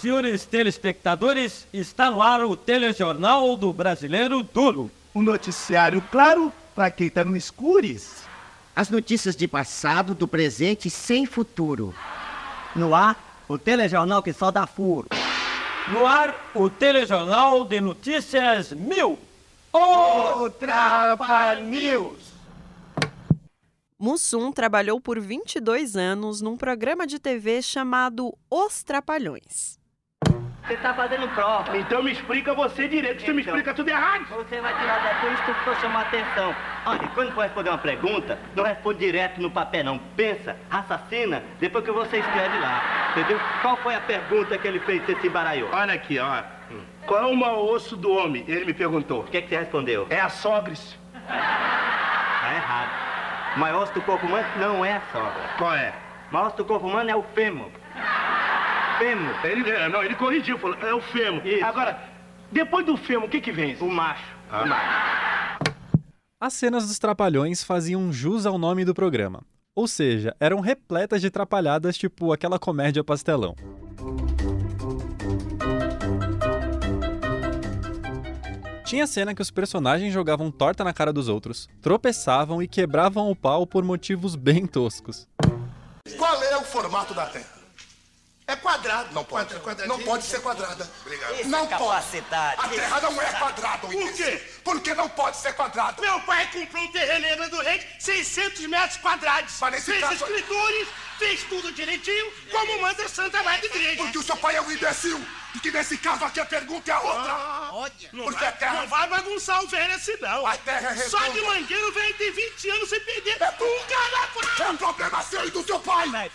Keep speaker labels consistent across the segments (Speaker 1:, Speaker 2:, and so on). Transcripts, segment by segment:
Speaker 1: senhores telespectadores, está no ar o Telejornal do Brasileiro Duro.
Speaker 2: Um noticiário claro para quem tá no escures.
Speaker 3: As notícias de passado, do presente sem futuro.
Speaker 4: No ar, o telejornal que só dá furo.
Speaker 1: No ar, o Telejornal de Notícias Mil.
Speaker 2: O Trapalhões! News!
Speaker 5: Mussum trabalhou por 22 anos num programa de TV chamado Os Trapalhões.
Speaker 6: Você tá fazendo prova.
Speaker 2: Então me explica você direito, você me
Speaker 6: Então.
Speaker 2: explica tudo errado.
Speaker 6: Você vai tirar da isso pra chamar atenção. Olha, quando for responder uma pergunta, não responde direto no papel, não. Pensa, raciocina, depois que você escreve lá. Entendeu? Qual foi a pergunta que ele fez, você se embaralhou?
Speaker 2: Olha aqui, ó. Qual é o maior osso do homem? Ele me perguntou.
Speaker 6: O que, que você respondeu?
Speaker 2: É a sogres.
Speaker 6: Tá errado. O maior osso do corpo humano não é a sogra.
Speaker 2: Qual é?
Speaker 6: O maior osso do corpo humano é o fêmur. Fêmur.
Speaker 2: Ele, é, não, ele corrigiu, falou, é o fêmur.
Speaker 6: Isso.
Speaker 2: Agora, depois do fêmur, o que que vem?
Speaker 6: O macho. O macho.
Speaker 7: As cenas dos Trapalhões faziam jus ao nome do programa. Ou seja, eram repletas de trapalhadas tipo aquela comédia pastelão. Tinha cena que os personagens jogavam torta na cara dos outros, tropeçavam e quebravam o pau por motivos bem toscos.
Speaker 8: Qual é o formato da Terra? É quadrado. Não pode. Não pode ser quadrada. Não pode. A Terra não é quadrada. Por quê? Porque não pode ser quadrada.
Speaker 2: Meu pai comprou um terreno em do Reis, 600 metros quadrados.
Speaker 8: Mas nesse
Speaker 2: fez
Speaker 8: caso-
Speaker 2: escritores, fez tudo direitinho, como manda a Santa Mãe da Igreja.
Speaker 8: Porque o seu pai é um imbecil. E que nesse caso aqui a pergunta é outra.
Speaker 2: Não
Speaker 8: Porque
Speaker 2: vai,
Speaker 8: a Terra-
Speaker 2: não vai bagunçar o velho assim, não.
Speaker 8: A Terra é
Speaker 2: Só
Speaker 8: redonda.
Speaker 2: de mangueiro o velho tem 20 anos sem perder
Speaker 8: É
Speaker 2: um cara
Speaker 8: É um problema seu e do seu pai.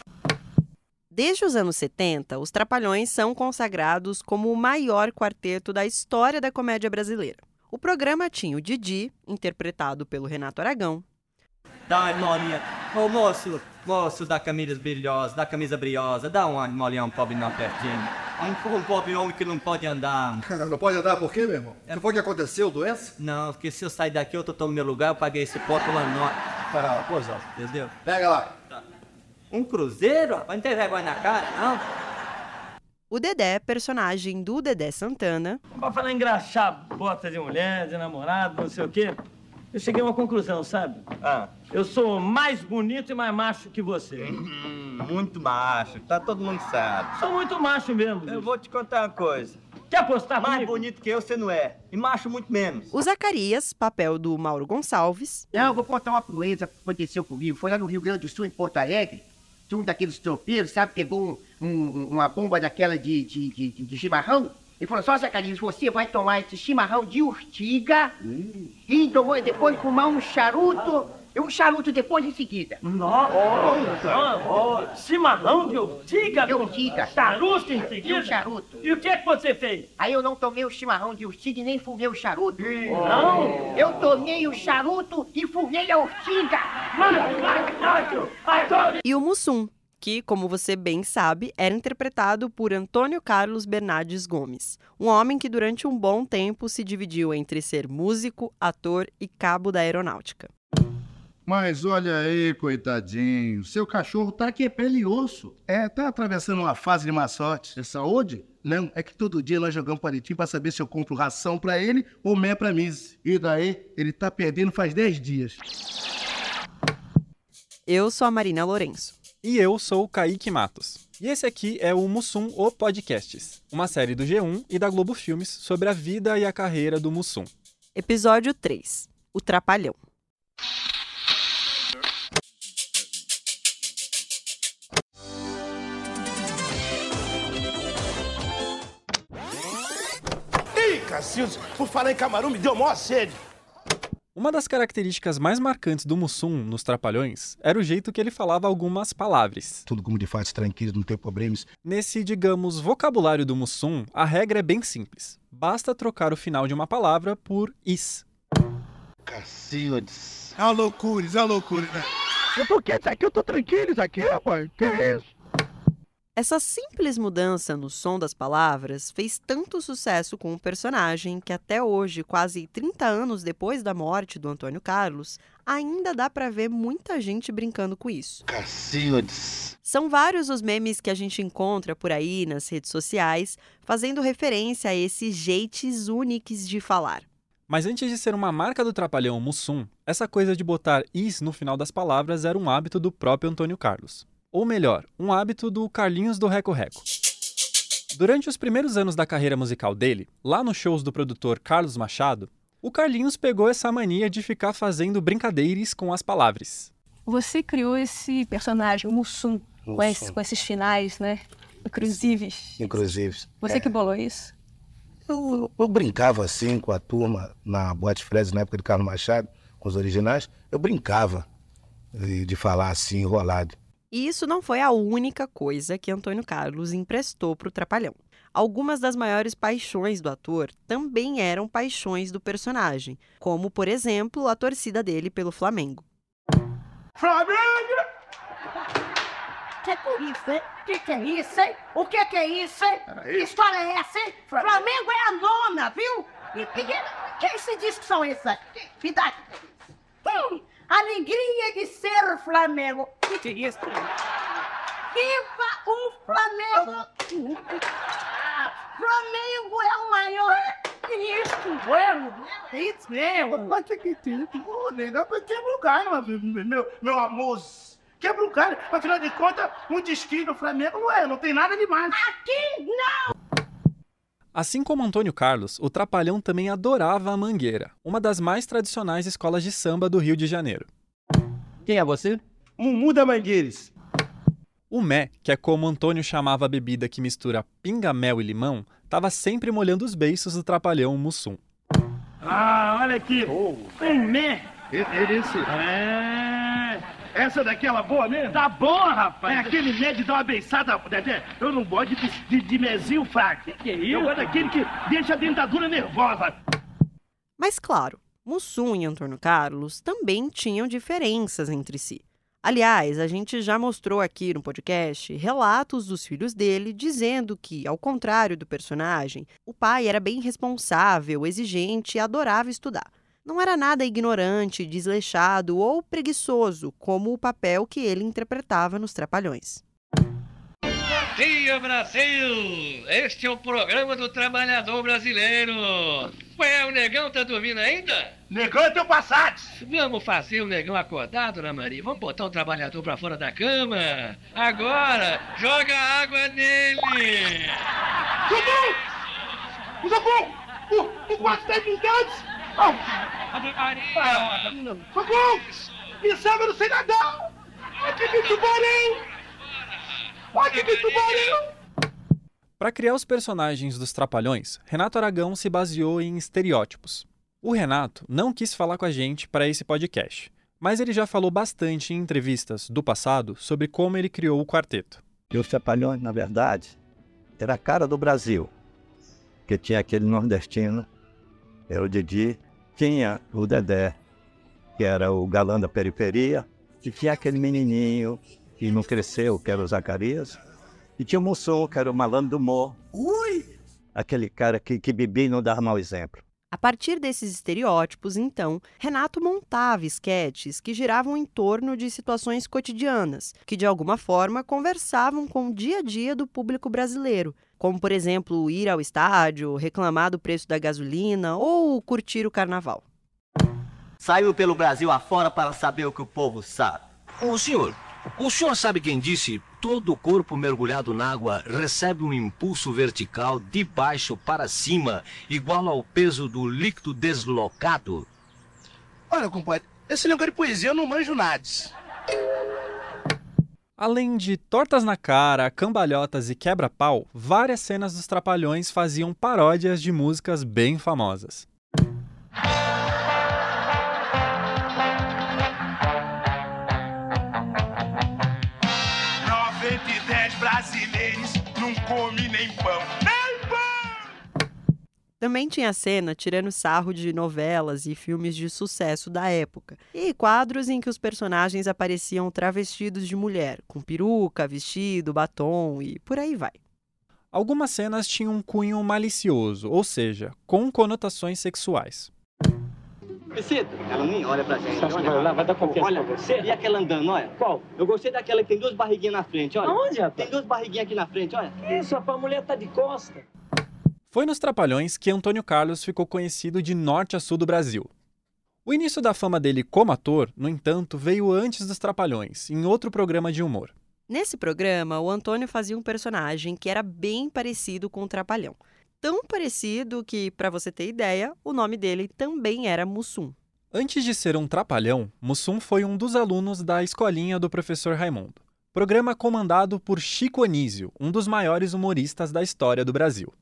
Speaker 5: Desde os anos 70, os Trapalhões são consagrados como o maior quarteto da história da comédia brasileira. O programa tinha o Didi, interpretado pelo Renato Aragão,
Speaker 4: Dá uma molinha. Ô moço, moço da camisa brilhosa, da camisa briosa, dá uma molinha um pobre não pertinho. Um, um pobre homem que não pode andar.
Speaker 9: Não pode andar por quê, meu irmão? Não foi o que aconteceu, doença?
Speaker 4: Não, porque se eu sair daqui, eu tô no meu lugar, eu paguei esse pote lá no.
Speaker 9: Ah, pois não.
Speaker 4: Entendeu?
Speaker 9: Pega lá.
Speaker 4: Um cruzeiro, rapaz, não tem vergonha na cara, não?
Speaker 5: o Dedé, personagem do Dedé Santana,
Speaker 1: Pra falar engraxar bota de mulher, de namorado, não sei o quê, eu cheguei a uma conclusão, sabe?
Speaker 6: Ah,
Speaker 1: Eu sou mais bonito e mais macho que você.
Speaker 6: hum, muito macho, tá todo mundo sabe.
Speaker 1: Sou muito macho mesmo.
Speaker 6: Eu vou te contar uma coisa.
Speaker 1: Quer apostar
Speaker 6: Mais
Speaker 1: comigo?
Speaker 6: bonito que eu você não é. E macho muito menos.
Speaker 5: o Zacarias, papel do Mauro Gonçalves,
Speaker 3: Não, eu vou contar uma proeza que aconteceu comigo. Foi lá no Rio Grande do Sul, em Porto Alegre. Um daqueles tropeiros, sabe? Pegou um- um- uma bomba daquela de, de, de, de- chimarrão. Ele falou, só Zacarias, você vai tomar esse chimarrão de urtiga e tomou depois fumar um charuto, e um charuto depois em seguida.
Speaker 1: Nossa, chimarrão de urtiga,
Speaker 3: De urtiga.
Speaker 1: charuto em
Speaker 3: E um
Speaker 1: seguida.
Speaker 3: charuto.
Speaker 1: E o que é que você fez?
Speaker 3: Aí eu não tomei o chimarrão de urtiga e nem fumei o charuto.
Speaker 1: Não?
Speaker 3: Eu tomei o charuto e fumei a urtiga.
Speaker 5: e o Mussum, que, como você bem sabe, era interpretado por Antônio Carlos Bernardes Gomes, um homem que durante um bom tempo se dividiu entre ser músico, ator e cabo da aeronáutica.
Speaker 9: Mas olha aí, coitadinho. Seu cachorro tá aqui é pele e osso. É, tá atravessando uma fase de má sorte. É saúde? Não, é que todo dia nós jogamos palitinho pra saber se eu compro ração pra ele ou mé pra Miss. E daí, ele tá perdendo faz 10 dias.
Speaker 5: Eu sou a Marina Lourenço.
Speaker 7: E eu sou o Kaique Matos. E esse aqui é o Mussum O Podcasts, uma série do G1 e da Globo Filmes sobre a vida e a carreira do Mussum.
Speaker 5: Episódio 3 O Trapalhão.
Speaker 2: Ih, Cacildes, por falar em camarão, me deu maior sede.
Speaker 7: Uma das características mais marcantes do Mussum nos Trapalhões era o jeito que ele falava algumas palavras.
Speaker 9: Tudo como de faz tranquilo, não tem problemas.
Speaker 7: Nesse, digamos, vocabulário do Mussum, a regra é bem simples. Basta trocar o final de uma palavra por is.
Speaker 9: Cacildes.
Speaker 2: É uma loucura, é uma loucura, né?
Speaker 9: Eu tô quieto aqui, eu tô tranquilo aqui, rapaz. Que é isso?
Speaker 5: Essa simples mudança no som das palavras fez tanto sucesso com o personagem que até hoje, quase 30 anos depois da morte do Antônio Carlos, ainda dá para ver muita gente brincando com isso.
Speaker 9: Cacildes.
Speaker 5: São vários os memes que a gente encontra por aí nas redes sociais, fazendo referência a esses jeitos únicos de falar.
Speaker 7: Mas antes de ser uma marca do trapalhão Mussum, essa coisa de botar is no final das palavras era um hábito do próprio Antônio Carlos. Ou melhor, um hábito do Carlinhos do Reco Reco. Durante os primeiros anos da carreira musical dele, lá nos shows do produtor Carlos Machado, o Carlinhos pegou essa mania de ficar fazendo brincadeiras com as palavras.
Speaker 10: Você criou esse personagem, o Mussum, com, esse, com esses finais, né? Inclusivos.
Speaker 9: Inclusive.
Speaker 10: Você é. que bolou isso?
Speaker 9: Eu, eu, brincava assim com a turma na Boate Freze, na época de Carlos Machado, com os originais. Eu brincava de, de falar assim, enrolado.
Speaker 5: E isso não foi a única coisa que Antônio Carlos emprestou para o Trapalhão. Algumas das maiores paixões do ator também eram paixões do personagem, como, por exemplo, a torcida dele pelo Flamengo.
Speaker 2: Flamengo! Que é isso, hein? Que que é isso, hein? O que que é isso, hein? Que história é essa, hein? Flamengo é a nona, viu? E que, que esse disco são esses? Me dá. Hum, alegria de ser Flamengo. Que que é isso? Viva o Flamengo! Flamengo é o maior isso, bueno, isso mesmo. Mas que que tem? Nega, quebra o cara, meu, meu amor. Quebra o cara. Afinal de contas, um destino do Flamengo não é, não tem nada demais. Aqui não!
Speaker 7: Assim como Antônio Carlos, o Trapalhão também adorava a Mangueira, uma das mais tradicionais escolas de samba do Rio de Janeiro.
Speaker 1: Quem é você? Mumu da Mangueiras.
Speaker 7: O mé, que é como Antônio chamava a bebida que mistura pinga, mel e limão, estava sempre molhando os beiços do Trapalhão Mussum.
Speaker 2: Ah, olha aqui. Oh. Um mé. Esse. É. Essa daquela boa mesmo? Tá boa, rapaz. É aquele mé de dar uma beiçada, Dedé. Eu não gosto de, de, de mezinho fraco. Que, que é isso? Eu gosto daquele que deixa a dentadura nervosa.
Speaker 5: Mas claro, Mussum e Antônio Carlos também tinham diferenças entre si. Aliás, a gente já mostrou aqui no podcast relatos dos filhos dele dizendo que, ao contrário do personagem, o pai era bem responsável, exigente e adorava estudar. Não era nada ignorante, desleixado ou preguiçoso, como o papel que ele interpretava nos Trapalhões.
Speaker 11: Bom dia, Brasil! Este é o programa do trabalhador brasileiro. Ué, o negão tá dormindo ainda?
Speaker 2: Negão é teu passado!
Speaker 11: Vamos fazer o negão acordar, dona Maria. Vamos botar o trabalhador pra fora da cama. Agora, joga água nele!
Speaker 2: Socorro! Socorro! O, o quarto tá Socorro! Me salva, eu não sei nadar! Aqui tem tubarão! Aqui tem tubarão!
Speaker 7: Para criar os personagens dos Trapalhões, Renato Aragão se baseou em estereótipos. O Renato não quis falar com a gente para esse podcast, mas ele já falou bastante em entrevistas do passado sobre como ele criou o quarteto.
Speaker 12: E os Trapalhões, na verdade, era a cara do Brasil, que tinha aquele nordestino, era o Didi, tinha o Dedé, que era o galã da periferia, e tinha aquele menininho que não cresceu, que era o Zacarias, e tinha o Mussum, que era o malandro do humor.
Speaker 2: Ui!
Speaker 12: Aquele cara que, que bebia e não dava mau exemplo.
Speaker 5: A partir desses estereótipos, então, Renato montava esquetes que giravam em torno de situações cotidianas, que de alguma forma conversavam com o dia a dia do público brasileiro, como, por exemplo, ir ao estádio, reclamar do preço da gasolina ou curtir o carnaval.
Speaker 6: Saiu pelo Brasil afora para saber o que o povo sabe.
Speaker 13: Ô senhor, o senhor sabe quem disse todo o corpo mergulhado na água recebe um impulso vertical de baixo para cima, igual ao peso do líquido deslocado?
Speaker 2: Olha, compadre, esse negócio de poesia eu não manjo nada.
Speaker 7: Além de tortas na cara, cambalhotas e quebra-pau, várias cenas dos Trapalhões faziam paródias de músicas bem famosas.
Speaker 5: Também tinha cena tirando sarro de novelas e filmes de sucesso da época, e quadros em que os personagens apareciam travestidos de mulher, com peruca, vestido, batom e por aí vai.
Speaker 7: Algumas cenas tinham um cunho malicioso, ou seja, com conotações sexuais.
Speaker 6: Visita, ela nem olha pra gente.
Speaker 1: Que vai dar confiança
Speaker 6: Olha,
Speaker 1: pra você?
Speaker 6: E aquela andando, olha?
Speaker 1: Qual?
Speaker 6: Eu gostei daquela que tem duas barriguinhas na frente, olha.
Speaker 1: Aonde, rapaz?
Speaker 6: Tem duas barriguinhas aqui na frente, olha.
Speaker 1: Isso, rapaz, a mulher tá de costa.
Speaker 7: Foi nos Trapalhões que Antônio Carlos ficou conhecido de norte a sul do Brasil. O início da fama dele como ator, no entanto, veio antes dos Trapalhões, em outro programa de humor.
Speaker 5: Nesse programa, o Antônio fazia um personagem que era bem parecido com o Trapalhão. Tão parecido que, para você ter ideia, o nome dele também era Mussum.
Speaker 7: Antes de ser um trapalhão, Mussum foi um dos alunos da escolinha do professor Raimundo. Programa comandado por Chico Anísio, um dos maiores humoristas da história do Brasil.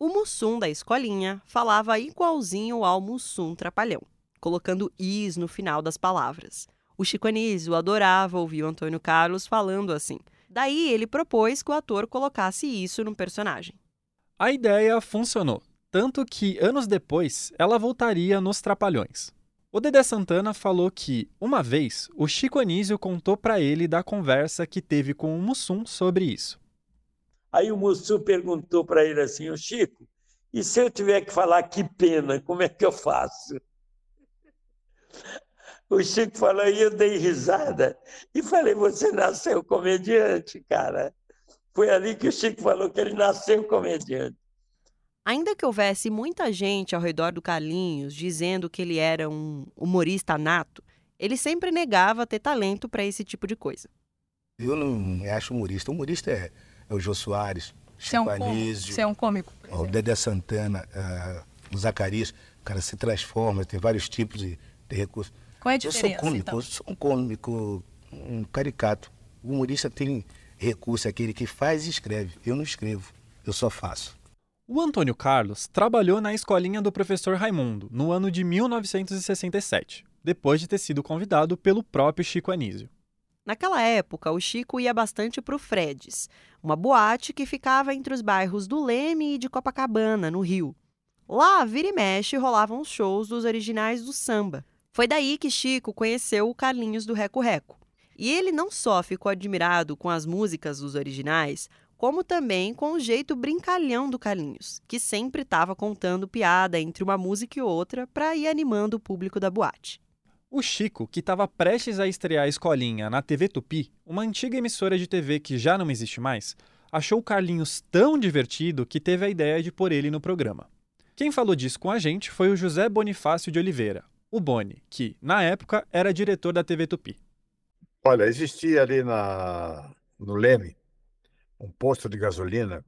Speaker 5: O Mussum da escolinha falava igualzinho ao Mussum Trapalhão, colocando is no final das palavras. O Chico Anísio adorava ouvir o Antônio Carlos falando assim. Daí ele propôs que o ator colocasse isso no personagem.
Speaker 7: A ideia funcionou, tanto que anos depois ela voltaria nos Trapalhões. O Dedé Santana falou que, uma vez, o Chico Anísio contou para ele da conversa que teve com o Mussum sobre isso.
Speaker 14: Aí o Mussum perguntou para ele assim, o Chico, e se eu tiver que falar que pena, como é que eu faço? O Chico falou, e eu dei risada. E falei, você nasceu comediante, cara. Foi ali que o Chico falou que ele nasceu comediante.
Speaker 5: Ainda que houvesse muita gente ao redor do Carlinhos dizendo que ele era um humorista nato, ele sempre negava ter talento para esse tipo de coisa.
Speaker 9: Eu não me acho humorista. Humorista é, é o Jô Soares,
Speaker 10: Você é um,
Speaker 9: Chico. Anísio,
Speaker 10: Você é um cômico.
Speaker 9: o Dedé Santana, ah, o Zacarias. O cara se transforma, tem vários tipos de, de recursos.
Speaker 10: Qual é a
Speaker 9: Eu sou
Speaker 10: diferença,
Speaker 9: cômico,
Speaker 10: então?
Speaker 9: eu sou um cômico, um caricato. O humorista tem recurso, é aquele que faz e escreve. Eu não escrevo, eu só faço.
Speaker 7: O Antônio Carlos trabalhou na escolinha do professor Raimundo no ano de 1967, depois de ter sido convidado pelo próprio Chico Anísio.
Speaker 5: Naquela época, o Chico ia bastante para o Fredes, uma boate que ficava entre os bairros do Leme e de Copacabana, no Rio. Lá, vira e mexe, rolavam os shows dos originais do samba. Foi daí que Chico conheceu o Carlinhos do Reco Reco. E ele não só ficou admirado com as músicas dos originais, como também com o jeito brincalhão do Carlinhos, que sempre estava contando piada entre uma música e outra para ir animando o público da boate.
Speaker 7: O Chico, que estava prestes a estrear a escolinha na TV Tupi, uma antiga emissora de TV que já não existe mais, achou o Carlinhos tão divertido que teve a ideia de pôr ele no programa. Quem falou disso com a gente foi o José Bonifácio de Oliveira, o Boni, que, na época, era diretor da TV Tupi.
Speaker 15: Olha, existia ali na, no Leme um posto de gasolina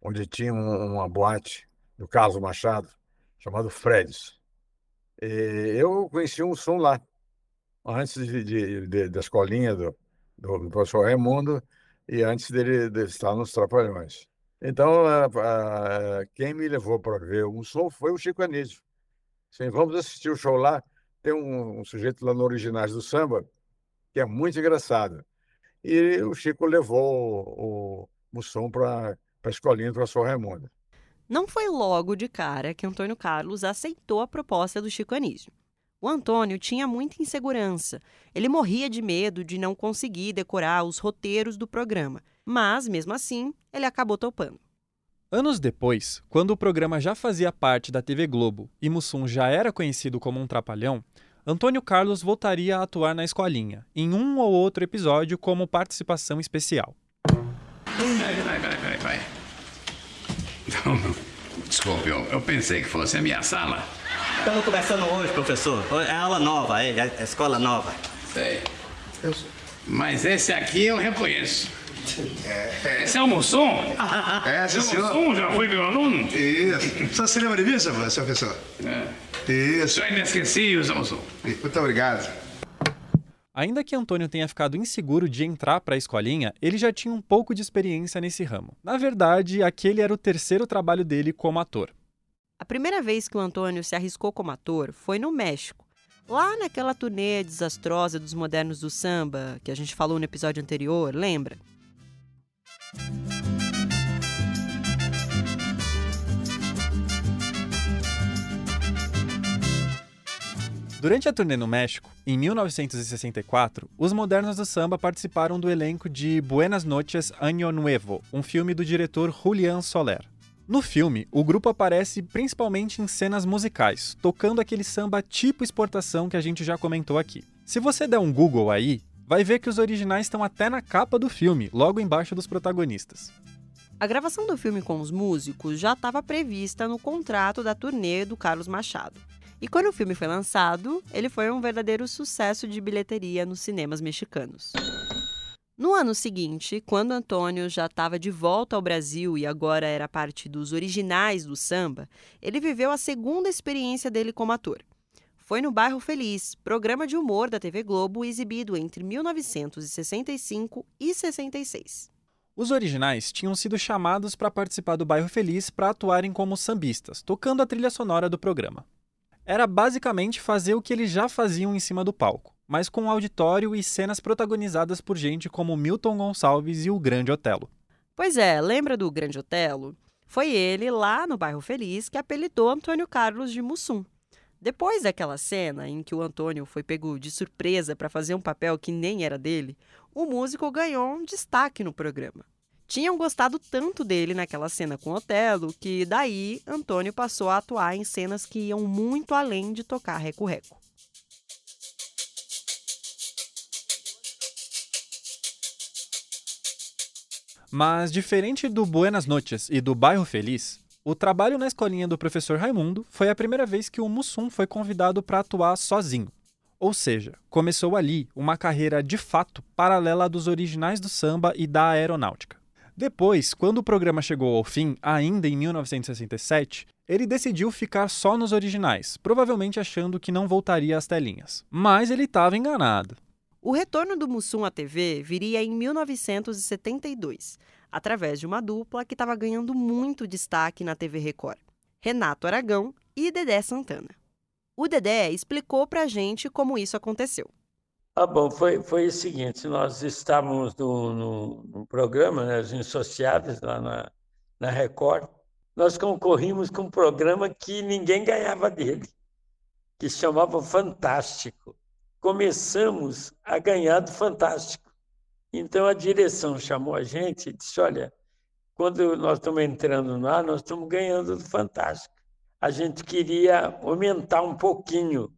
Speaker 15: onde tinha um- uma boate do Carlos Machado chamado Fred's. E eu conheci um som lá, antes de, de- de- da escolinha do, do, professor Raimundo e antes dele, de estar nos Trapalhões. Então, a- a- quem me levou para ver um som foi o Chico Anísio. Sim, vamos assistir o show lá. Tem um, um sujeito lá no Originais do Samba que é muito engraçado. E o Chico levou o, o Mussum para a escolinha do professor Raimundo.
Speaker 5: Não foi logo de cara que Antônio Carlos aceitou a proposta do Chico Anísio. O Antônio tinha muita insegurança. Ele morria de medo de não conseguir decorar os roteiros do programa. Mas, mesmo assim, ele acabou topando.
Speaker 7: Anos depois, quando o programa já fazia parte da TV Globo e Mussum já era conhecido como um trapalhão, Antônio Carlos voltaria a atuar na escolinha, em um ou outro episódio como participação especial.
Speaker 16: Desculpe, eu, eu pensei que fosse a minha sala.
Speaker 6: Estamos começando hoje, professor. É aula nova, é, é escola nova.
Speaker 16: Sei. Mas esse aqui eu reconheço. Esse é o Mussum?
Speaker 8: É, sim,
Speaker 16: o
Speaker 8: senhor.
Speaker 16: Mussum já foi meu aluno?
Speaker 8: Isso. Só se lembra de mim, seu seu professor?
Speaker 16: É.
Speaker 8: Isso.
Speaker 16: Sou inesquecível, seu Mussum.
Speaker 8: Muito obrigado.
Speaker 7: Ainda que Antônio tenha ficado inseguro de entrar para a escolinha, ele já tinha um pouco de experiência nesse ramo. Na verdade, aquele era o terceiro trabalho dele como ator.
Speaker 5: A primeira vez que o Antônio se arriscou como ator foi no México. Lá naquela turnê desastrosa dos modernos do samba, que a gente falou no episódio anterior, lembra?
Speaker 7: Durante a turnê no México, em 1964, os modernos do samba participaram do elenco de Buenas Noches, Año Nuevo, um filme do diretor Julián Soler. No filme, o grupo aparece principalmente em cenas musicais, tocando aquele samba tipo exportação que a gente já comentou aqui. Se você der um Google aí, vai ver que os originais estão até na capa do filme, logo embaixo dos protagonistas.
Speaker 5: A gravação do filme com os músicos já estava prevista no contrato da turnê do Carlos Machado. E quando o filme foi lançado, ele foi um verdadeiro sucesso de bilheteria nos cinemas mexicanos. No ano seguinte, quando Antônio já estava de volta ao Brasil e agora era parte dos originais do samba, ele viveu a segunda experiência dele como ator. Foi no Bairro Feliz, programa de humor da TV Globo exibido entre 1965 e 66.
Speaker 7: Os originais tinham sido chamados para participar do Bairro Feliz para atuarem como sambistas, tocando a trilha sonora do programa era basicamente fazer o que eles já faziam em cima do palco, mas com auditório e cenas protagonizadas por gente como Milton Gonçalves e o Grande Otelo.
Speaker 5: Pois é, lembra do Grande Otelo? Foi ele, lá no Bairro Feliz, que apelidou Antônio Carlos de Mussum. Depois daquela cena em que o Antônio foi pego de surpresa para fazer um papel que nem era dele, o músico ganhou um destaque no programa tinham gostado tanto dele naquela cena com Otelo que daí Antônio passou a atuar em cenas que iam muito além de tocar reco-reco.
Speaker 7: Mas diferente do Buenas Noches e do Bairro Feliz, o trabalho na escolinha do professor Raimundo foi a primeira vez que o Mussum foi convidado para atuar sozinho. Ou seja, começou ali uma carreira de fato paralela dos originais do samba e da aeronáutica. Depois, quando o programa chegou ao fim, ainda em 1967, ele decidiu ficar só nos originais, provavelmente achando que não voltaria às telinhas. Mas ele estava enganado.
Speaker 5: O retorno do Mussum à TV viria em 1972, através de uma dupla que estava ganhando muito destaque na TV Record: Renato Aragão e Dedé Santana. O Dedé explicou pra gente como isso aconteceu.
Speaker 14: Ah, bom, foi, foi o seguinte, nós estávamos no, no, no programa, né, os Insociáveis, lá na, na Record, nós concorrimos com um programa que ninguém ganhava dele, que se chamava Fantástico. Começamos a ganhar do Fantástico. Então a direção chamou a gente e disse, olha, quando nós estamos entrando lá, nós estamos ganhando do Fantástico. A gente queria aumentar um pouquinho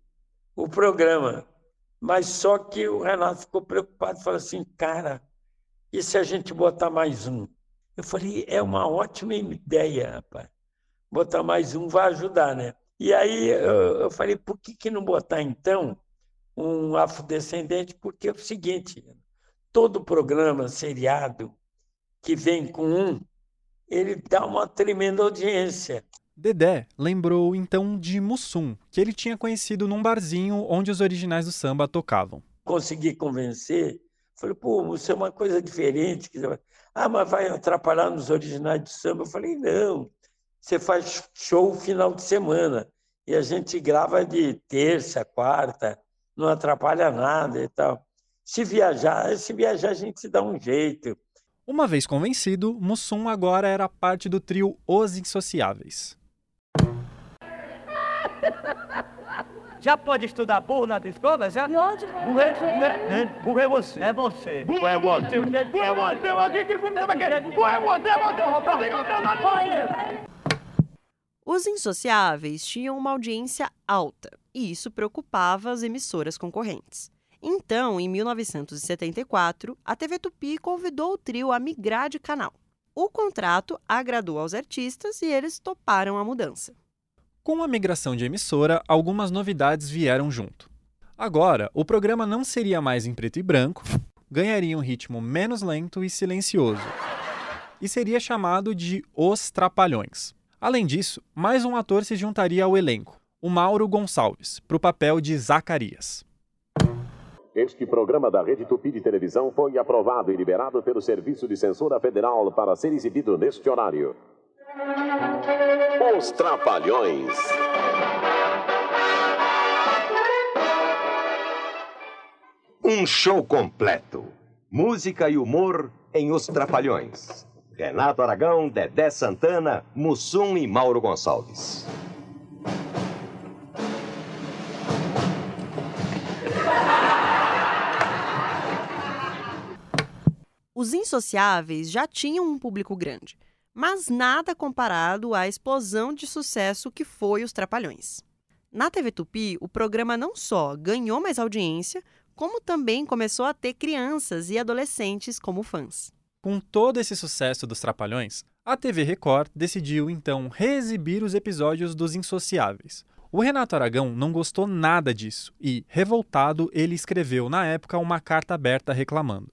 Speaker 14: o programa. Mas só que o Renato ficou preocupado, falou assim, cara, e se a gente botar mais um? Eu falei, é uma ótima ideia, rapaz. Botar mais um vai ajudar, né? E aí eu, eu falei, por que, que não botar então um afrodescendente? Porque é o seguinte, todo programa seriado que vem com um, ele dá uma tremenda audiência.
Speaker 7: Dedé lembrou então de Mussum, que ele tinha conhecido num barzinho onde os originais do samba tocavam.
Speaker 14: Consegui convencer, falei, pô, Mussum é uma coisa diferente. Ah, mas vai atrapalhar nos originais do samba? Eu falei, não, você faz show final de semana e a gente grava de terça, quarta, não atrapalha nada e tal. Se viajar, se viajar a gente se dá um jeito.
Speaker 7: Uma vez convencido, Mussum agora era parte do trio Os Insociáveis.
Speaker 1: Já pode estudar burro na escola, já?
Speaker 2: De onde?
Speaker 1: Burro é, é, burro é você. É você. Burro é você. Burro é você. Burro é você. Burro
Speaker 5: é você. Os insociáveis tinham uma audiência alta, e isso preocupava as emissoras concorrentes. Então, em 1974, a TV Tupi convidou o trio a migrar de canal. O contrato agradou aos artistas e eles toparam a mudança.
Speaker 7: Com a migração de emissora, algumas novidades vieram junto. Agora, o programa não seria mais em preto e branco, ganharia um ritmo menos lento e silencioso, e seria chamado de Os Trapalhões. Além disso, mais um ator se juntaria ao elenco, o Mauro Gonçalves, para o papel de Zacarias.
Speaker 17: Este programa da Rede Tupi de Televisão foi aprovado e liberado pelo Serviço de Censura Federal para ser exibido neste horário. Os Trapalhões.
Speaker 13: Um show completo. Música e humor em Os Trapalhões. Renato Aragão, Dedé Santana, Mussum e Mauro Gonçalves.
Speaker 5: Os Insociáveis já tinham um público grande mas nada comparado à explosão de sucesso que foi Os Trapalhões. Na TV Tupi, o programa não só ganhou mais audiência, como também começou a ter crianças e adolescentes como fãs.
Speaker 7: Com todo esse sucesso dos Trapalhões, a TV Record decidiu então reexibir os episódios dos Insociáveis. O Renato Aragão não gostou nada disso e, revoltado, ele escreveu na época uma carta aberta reclamando.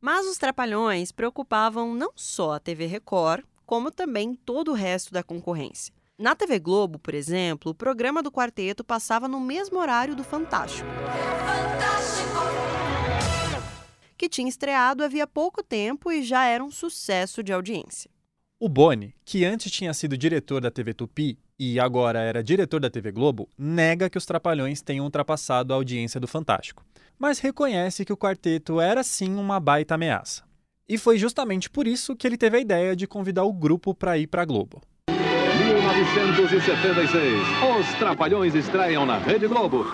Speaker 5: Mas os Trapalhões preocupavam não só a TV Record, como também todo o resto da concorrência. Na TV Globo, por exemplo, o programa do quarteto passava no mesmo horário do Fantástico. Que tinha estreado havia pouco tempo e já era um sucesso de audiência.
Speaker 7: O Boni, que antes tinha sido diretor da TV Tupi e agora era diretor da TV Globo, nega que os Trapalhões tenham ultrapassado a audiência do Fantástico, mas reconhece que o quarteto era sim uma baita ameaça. E foi justamente por isso que ele teve a ideia de convidar o grupo para ir para Globo.
Speaker 17: 1976, os Trapalhões estreiam na Rede Globo.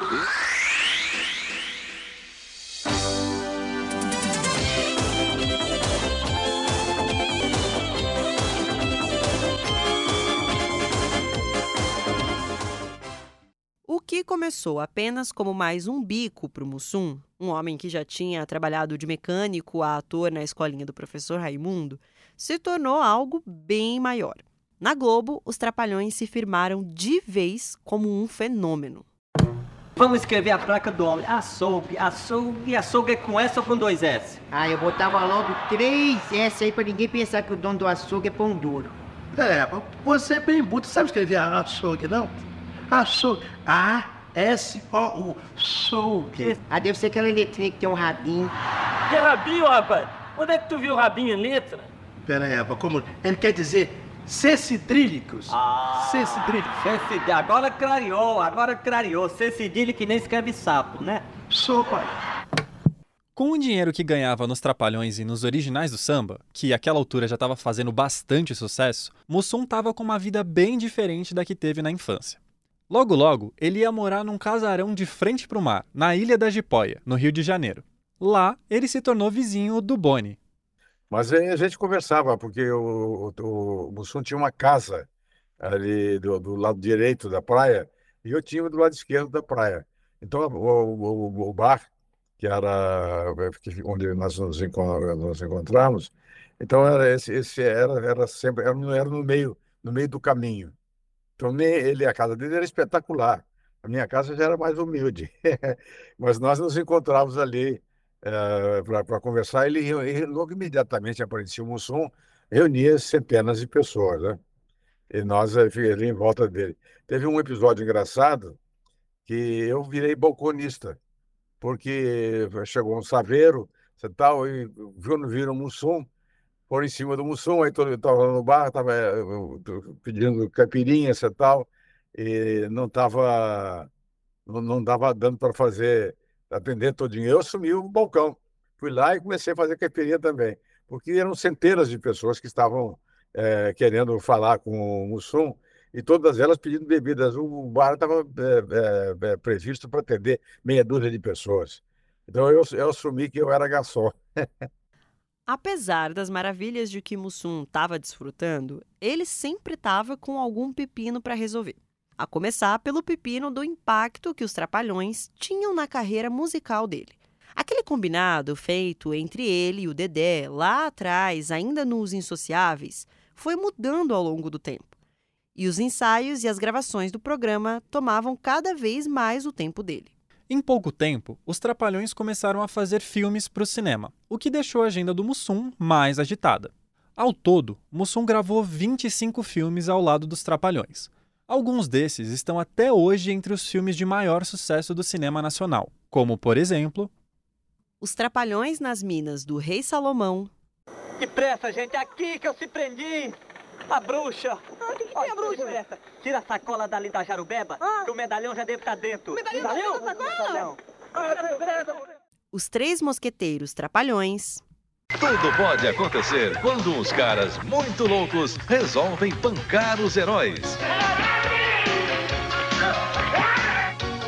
Speaker 5: Que começou apenas como mais um bico para o Mussum, um homem que já tinha trabalhado de mecânico a ator na escolinha do professor Raimundo, se tornou algo bem maior. Na Globo, os Trapalhões se firmaram de vez como um fenômeno.
Speaker 4: Vamos escrever a placa do homem. Açougue, açougue, açougue é com S ou com dois S?
Speaker 3: Ah, eu botava logo três S aí pra ninguém pensar que o dono do açougue é pão duro.
Speaker 9: É, você é bem bruto, sabe escrever açougue, não? Açougue. A-S-O-U. Açougue.
Speaker 3: Ah, deve ser aquela letrinha que tem um rabinho.
Speaker 1: Que rabinho, rapaz? Onde é que tu viu rabinho em letra?
Speaker 9: Pera aí, Eva, como? Ele quer dizer cessidrílicos.
Speaker 4: Ah,
Speaker 9: cessidrílicos.
Speaker 4: Cessidí... Agora clareou, agora clareou. Cessidílio que nem escreve sapo, né?
Speaker 9: Sou, pai.
Speaker 7: Com o dinheiro que ganhava nos Trapalhões e nos originais do samba, que àquela altura já estava fazendo bastante sucesso, Mussum estava com uma vida bem diferente da que teve na infância. Logo logo, ele ia morar num casarão de frente para o mar, na Ilha da Jipóia, no Rio de Janeiro. Lá, ele se tornou vizinho do Boni.
Speaker 15: Mas a gente conversava, porque o, o, o Mussum tinha uma casa ali do, do, lado direito da praia e eu tinha do lado esquerdo da praia. Então, o, o, o bar, que era onde nós nos, nos encontramos, então era esse, esse era, era sempre era, era no meio no meio do caminho. Então, ele, a casa dele era espetacular. A minha casa já era mais humilde. Mas nós nos encontrávamos ali uh, para conversar. Ele, ele, logo imediatamente aparecia o Mussum, reunia centenas de pessoas, né? E nós ali em volta dele. Teve um episódio engraçado que eu virei balconista, porque chegou um saveiro, tal, e viu, viram o Mussum, foram em cima do Mussum, aí todo estava no bar, estava pedindo caipirinha e tal, e não estava não, não dava dando para fazer, atender todinho. Eu assumi o balcão, fui lá e comecei a fazer caipirinha também, porque eram centenas de pessoas que estavam é, querendo falar com o Mussum, e todas elas pedindo bebidas. O bar estava é, é, previsto para atender meia dúzia de pessoas. Então eu, eu assumi que eu era garçom.
Speaker 5: Apesar das maravilhas de que Mussum estava desfrutando, ele sempre estava com algum pepino para resolver. A começar pelo pepino do impacto que os Trapalhões tinham na carreira musical dele. Aquele combinado feito entre ele e o Dedé lá atrás, ainda nos Insociáveis, foi mudando ao longo do tempo. E os ensaios e as gravações do programa tomavam cada vez mais o tempo dele.
Speaker 7: Em pouco tempo, os Trapalhões começaram a fazer filmes para o cinema, o que deixou a agenda do Mussum mais agitada. Ao todo, Mussum gravou 25 filmes ao lado dos Trapalhões. Alguns desses estão até hoje entre os filmes de maior sucesso do cinema nacional, como, por exemplo,
Speaker 5: Os Trapalhões nas Minas do Rei Salomão,
Speaker 4: Depressa, gente, é aqui que eu se prendi! A bruxa!
Speaker 2: Ah, que, que tem a bruxa?
Speaker 4: Depressa. Tira a sacola dali da jarubeba, que o medalhão já deve estar dentro.
Speaker 2: Medalhão, medalhão? Tá?
Speaker 4: Medalhão.
Speaker 5: Os Três Mosqueteiros Trapalhões,
Speaker 17: Tudo pode acontecer quando uns caras muito loucos resolvem pancar os heróis.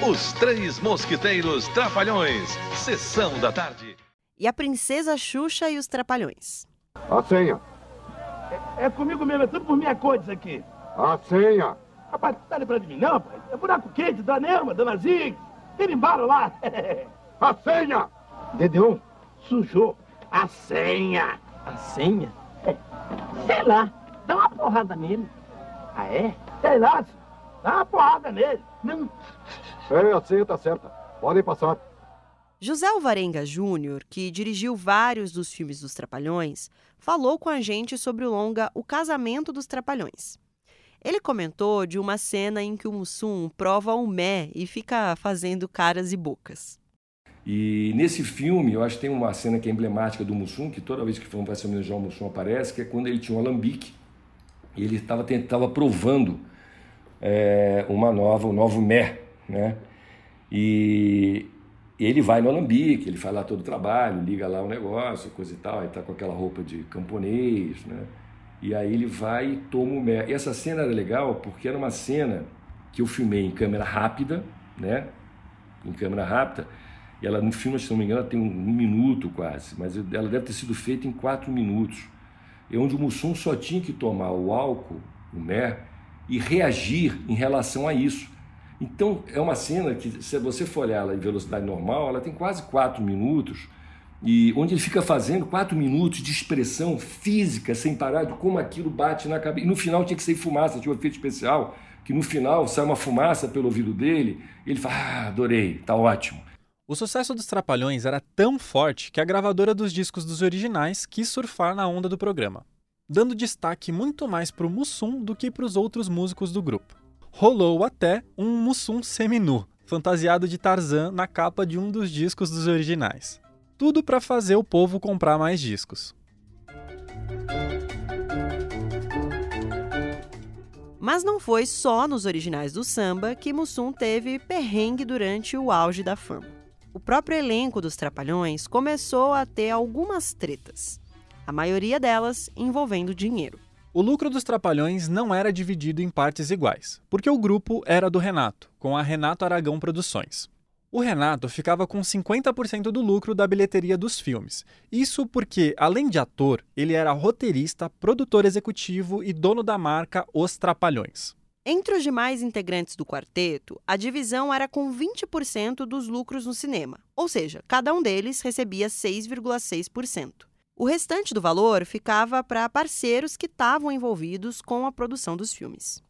Speaker 17: Os Três Mosquiteiros Trapalhões, sessão da tarde.
Speaker 5: e a Princesa Xuxa e os Trapalhões.
Speaker 18: A senha.
Speaker 19: É, é comigo mesmo, é tudo por minha conta isso aqui.
Speaker 18: A senha.
Speaker 19: Rapaz, tá lembrando de mim não, rapaz? É buraco quente, da Nelma, Dona Zig. Ele embalo lá.
Speaker 18: a senha.
Speaker 19: Dedeon, sujou a senha.
Speaker 1: A senha?
Speaker 19: É. Sei lá, dá uma porrada nele. Ah, é? Sei lá, dá uma porrada nele. Não.
Speaker 18: É, a senha tá certa. Podem passar.
Speaker 5: José Alvarenga Júnior, que dirigiu vários dos filmes dos Trapalhões, falou com a gente sobre o longa O Casamento dos Trapalhões. Ele comentou de uma cena em que o Mussum prova o mé e fica fazendo caras e bocas.
Speaker 20: E nesse filme, eu acho que tem uma cena que é emblemática do Mussum, que toda vez que vai se homenagear o Mussum aparece, que é quando ele tinha um alambique e ele estava provando é, uma nova, um novo mé, né? E ele vai no Alambique, ele faz lá todo o trabalho, liga lá o negócio, coisa e tal, aí tá com aquela roupa de camponês, né? E aí ele vai e toma o mé. E essa cena era legal porque era uma cena que eu filmei em câmera rápida, né? Em câmera rápida. E ela no filme, se não me engano, tem um, minuto quase, mas ela deve ter sido feita em quatro minutos. E onde o Mussum só tinha que tomar o álcool, o mé, e reagir em relação a isso. Então, é uma cena que, se você for olhar ela em velocidade normal, ela tem quase quatro minutos, e onde ele fica fazendo quatro minutos de expressão física, sem parar, de como aquilo bate na cabeça. E no final tinha que sair fumaça, tinha um efeito especial, que no final sai uma fumaça pelo ouvido dele, ele fala: Ah, adorei, tá ótimo.
Speaker 7: O sucesso dos Trapalhões era tão forte que a gravadora dos discos dos originais quis surfar na onda do programa, dando destaque muito mais para o Mussum do que para os outros músicos do grupo rolou até um Mussum seminu, fantasiado de Tarzan na capa de um dos discos dos originais. Tudo para fazer o povo comprar mais discos.
Speaker 5: Mas não foi só nos originais do samba que Mussum teve perrengue durante o auge da fama. O próprio elenco dos Trapalhões começou a ter algumas tretas, a maioria delas envolvendo dinheiro.
Speaker 7: O lucro dos Trapalhões não era dividido em partes iguais, porque o grupo era do Renato, com a Renato Aragão Produções. O Renato ficava com 50% do lucro da bilheteria dos filmes. Isso porque, além de ator, ele era roteirista, produtor executivo e dono da marca Os Trapalhões.
Speaker 5: Entre os demais integrantes do quarteto, a divisão era com 20% dos lucros no cinema, ou seja, cada um deles recebia 6,6%. O restante do valor ficava para parceiros que estavam envolvidos com a produção dos filmes.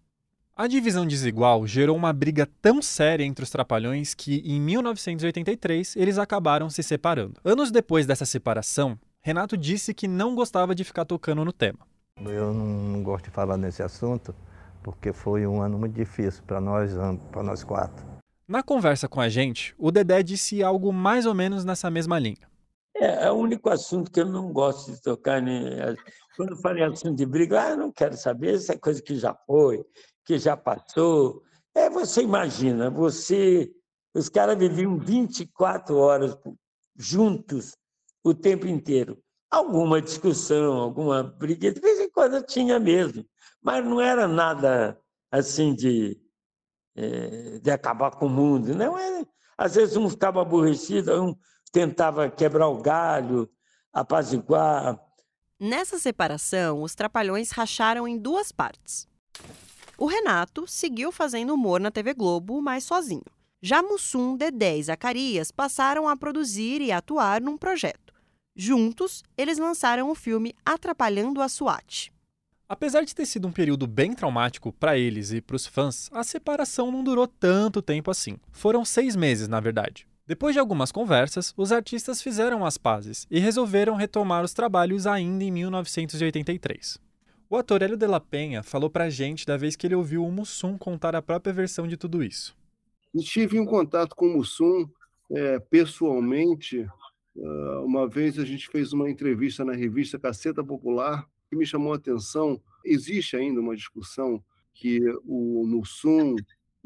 Speaker 7: A divisão desigual gerou uma briga tão séria entre os Trapalhões que, em 1983, eles acabaram se separando. Anos depois dessa separação, Renato disse que não gostava de ficar tocando no tema.
Speaker 12: Eu não gosto de falar nesse assunto porque foi um ano muito difícil para nós, para nós quatro.
Speaker 7: Na conversa com a gente, o Dedé disse algo mais ou menos nessa mesma linha.
Speaker 14: É, é o único assunto que eu não gosto de tocar. Né? Quando falo em assunto de briga, ah, não quero saber, isso é coisa que já foi, que já passou. É, você imagina, você. Os caras viviam 24 horas juntos o tempo inteiro. Alguma discussão, alguma briga, de vez em quando tinha mesmo, mas não era nada assim de, é, de acabar com o mundo. Não era. Às vezes um ficava aborrecido, um tentava quebrar o galho, apaziguar.
Speaker 5: Nessa separação, os trapalhões racharam em duas partes. O Renato seguiu fazendo humor na TV Globo, mas sozinho. Já Mussum, Dedé e Zacarias passaram a produzir e atuar num projeto. Juntos, eles lançaram o filme Atrapalhando a SWAT.
Speaker 7: Apesar de ter sido um período bem traumático para eles e para os fãs, a separação não durou tanto tempo assim. Foram seis meses, na verdade. Depois de algumas conversas, os artistas fizeram as pazes e resolveram retomar os trabalhos ainda em 1983. O ator Hélio de la Penha falou pra gente da vez que ele ouviu o Mussum contar a própria versão de tudo isso.
Speaker 21: Estive em contato com o Mussum é, pessoalmente. Uh, uma vez a gente fez uma entrevista na revista Caceta Popular que me chamou a atenção. Existe ainda uma discussão que o Mussum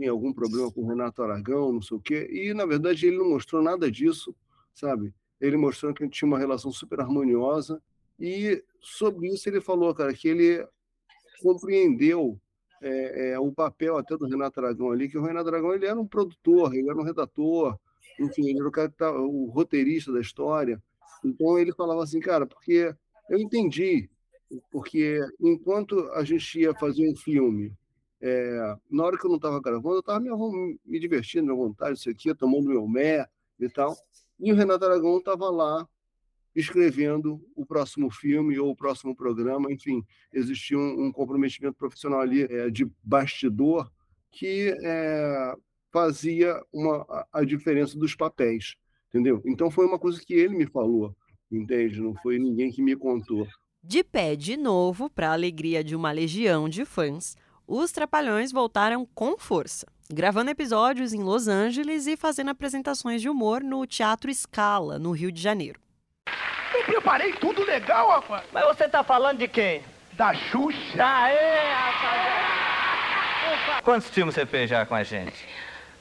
Speaker 21: tinha algum problema com o Renato Aragão, não sei o quê. E, na verdade, ele não mostrou nada disso, sabe? Ele mostrou que a gente tinha uma relação super harmoniosa. E, sobre isso, ele falou, cara, que ele compreendeu é, é, o papel até do Renato Aragão ali, que o Renato Aragão ele era um produtor, ele era um redator, enfim, ele era o, cara tá, o roteirista da história, Então ele falava assim, cara, porque eu entendi, porque enquanto a gente ia fazer um filme, é, na hora que eu não estava gravando, eu estava me, me, divertindo, à vontade, isso aqui, tomando meu mé e tal. E o Renato Aragão estava lá escrevendo o próximo filme ou o próximo programa, enfim, existia um, um comprometimento profissional ali é, de bastidor que é, fazia uma, a diferença dos papéis, entendeu? Então foi uma coisa que ele me falou, entende? Não foi ninguém que me contou.
Speaker 5: De pé de novo, para a alegria de uma legião de fãs, os Trapalhões voltaram com força, gravando episódios em Los Angeles e fazendo apresentações de humor no Teatro Scala, no Rio de Janeiro.
Speaker 19: Eu preparei tudo legal, rapaz.
Speaker 6: Mas você tá falando de quem?
Speaker 19: Da Xuxa.
Speaker 6: Aê, rapaz. Quantos filmes você fez já com a gente?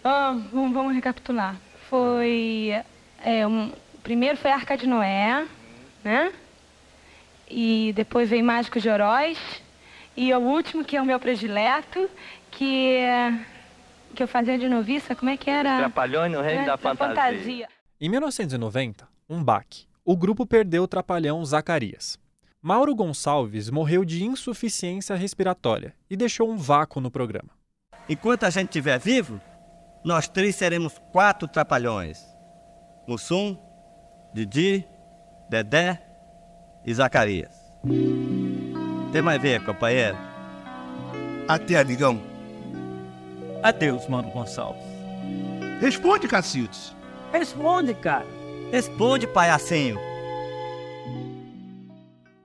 Speaker 10: Ah, vamos, vamos recapitular. Foi. É, um, primeiro foi Arca de Noé, né? E depois veio Mágico de Oroz. E o último, que é o meu predileto, que, que eu fazia de noviça, como é que era?
Speaker 6: Trapalhões no Reino
Speaker 10: É,
Speaker 6: da Fantasia.
Speaker 10: fantasia.
Speaker 7: Em 1990, um baque. O grupo perdeu o trapalhão Zacarias. Mauro Gonçalves morreu de insuficiência respiratória e deixou um vácuo no programa.
Speaker 4: Enquanto a gente estiver vivo, nós três seremos quatro trapalhões: Mussum, Didi, Dedé e Zacarias. Tem mais ver, companheiro?
Speaker 9: Até, amigão.
Speaker 4: Adeus, Mauro Gonçalves.
Speaker 9: Responde, Cacildes.
Speaker 4: Responde, cara. Responde, palhacinho.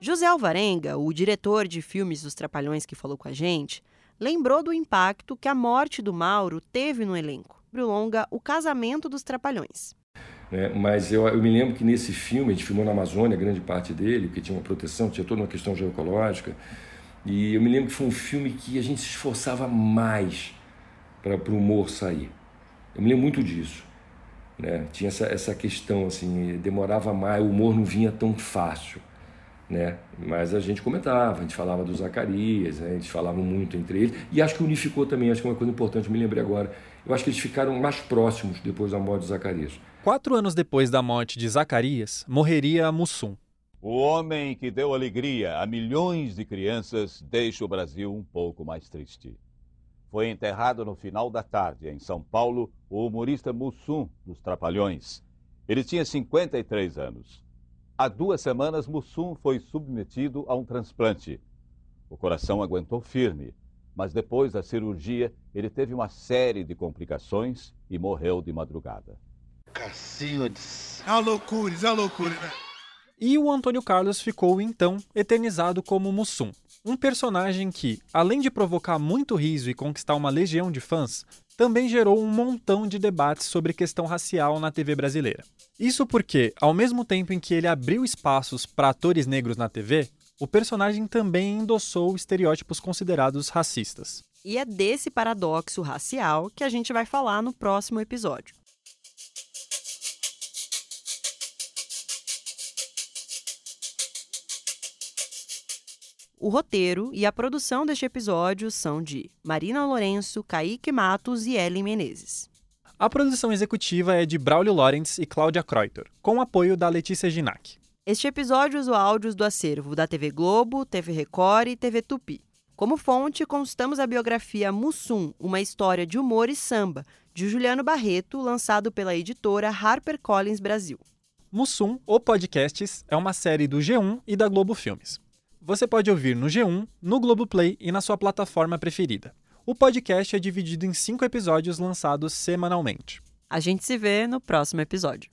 Speaker 5: José Alvarenga, o diretor de filmes dos Trapalhões que falou com a gente, lembrou do impacto que a morte do Mauro teve no elenco. O longa O Casamento dos Trapalhões.
Speaker 20: Né? Mas eu, eu me lembro que nesse filme, a gente filmou na Amazônia, grande parte dele, porque tinha uma proteção, tinha toda uma questão geoecológica. E eu me lembro que foi um filme que a gente se esforçava mais para o humor sair. Eu me lembro muito disso. Né? Tinha essa, essa questão, assim, demorava mais, o humor não vinha tão fácil. Né? Mas a gente comentava, a gente falava do Zacarias, né? a gente falava muito entre eles. E acho que unificou também, acho que é uma coisa importante, me lembrei agora. Eu acho que eles ficaram mais próximos depois da morte do Zacarias.
Speaker 7: Quatro anos depois da morte de Zacarias, morreria Mussum.
Speaker 22: O homem que deu alegria a milhões de crianças deixa o Brasil um pouco mais triste. Foi enterrado no final da tarde, em São Paulo, o humorista Mussum, dos Trapalhões. Ele tinha 53 anos. Há duas semanas, Mussum foi submetido a um transplante. O coração aguentou firme, mas depois da cirurgia, ele teve uma série de complicações e morreu de madrugada.
Speaker 9: Cacildes. Uma loucura, é uma loucura, né?
Speaker 7: E o Antônio Carlos ficou, então, eternizado como Mussum, um personagem que, além de provocar muito riso e conquistar uma legião de fãs, também gerou um montão de debates sobre questão racial na TV brasileira. Isso porque, ao mesmo tempo em que ele abriu espaços para atores negros na TV, o personagem também endossou estereótipos considerados racistas.
Speaker 5: E é desse paradoxo racial que a gente vai falar no próximo episódio. O roteiro e a produção deste episódio são de Marina Lourenço, Kaique Matos e Ellen Menezes.
Speaker 7: A produção executiva é de Braulio Lawrence e Cláudia Kreuter, com apoio da Letícia Ginac.
Speaker 5: Este episódio usou áudios do acervo da TV Globo, TV Record e TV Tupi. Como fonte, consultamos a biografia Mussum, uma história de humor e samba, de Juliano Barreto, lançado pela editora HarperCollins Brasil.
Speaker 7: Mussum, ou Podcasts, é uma série do G1 e da Globo Filmes. Você pode ouvir no G1, no Globoplay e na sua plataforma preferida. O podcast é dividido em cinco episódios lançados semanalmente.
Speaker 5: A gente se vê no próximo episódio.